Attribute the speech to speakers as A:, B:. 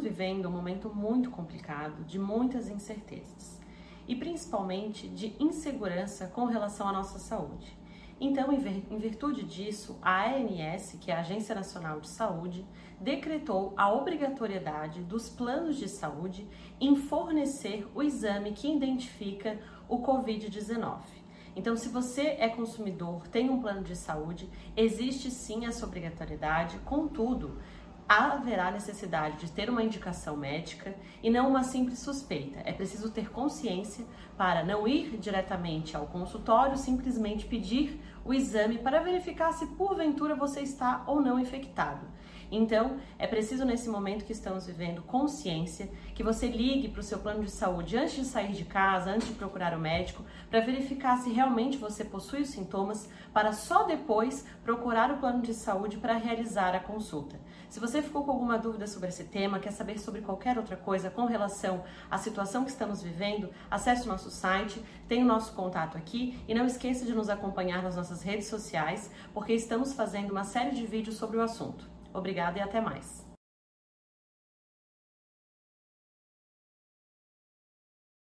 A: vivendo um momento muito complicado, de muitas incertezas e principalmente de insegurança com relação à nossa saúde. Então, em virtude disso, a ANS, que é a Agência Nacional de Saúde, decretou a obrigatoriedade dos planos de saúde em fornecer o exame que identifica o Covid-19. Então, se você é consumidor, tem um plano de saúde, existe sim essa obrigatoriedade, contudo, haverá necessidade de ter uma indicação médica e não uma simples suspeita. É preciso ter consciência para não ir diretamente ao consultório, simplesmente pedir o exame para verificar se porventura você está ou não infectado. Então, é preciso nesse momento que estamos vivendo consciência que você ligue para o seu plano de saúde antes de sair de casa, antes de procurar o médico, para verificar se realmente você possui os sintomas, para só depois procurar o plano de saúde para realizar a consulta. Se você ficou com alguma dúvida sobre esse tema, quer saber sobre qualquer outra coisa com relação à situação que estamos vivendo, acesse o nosso site, tem o nosso contato aqui e não esqueça de nos acompanhar nas nossas redes sociais, porque estamos fazendo uma série de vídeos sobre o assunto. Obrigada e até mais!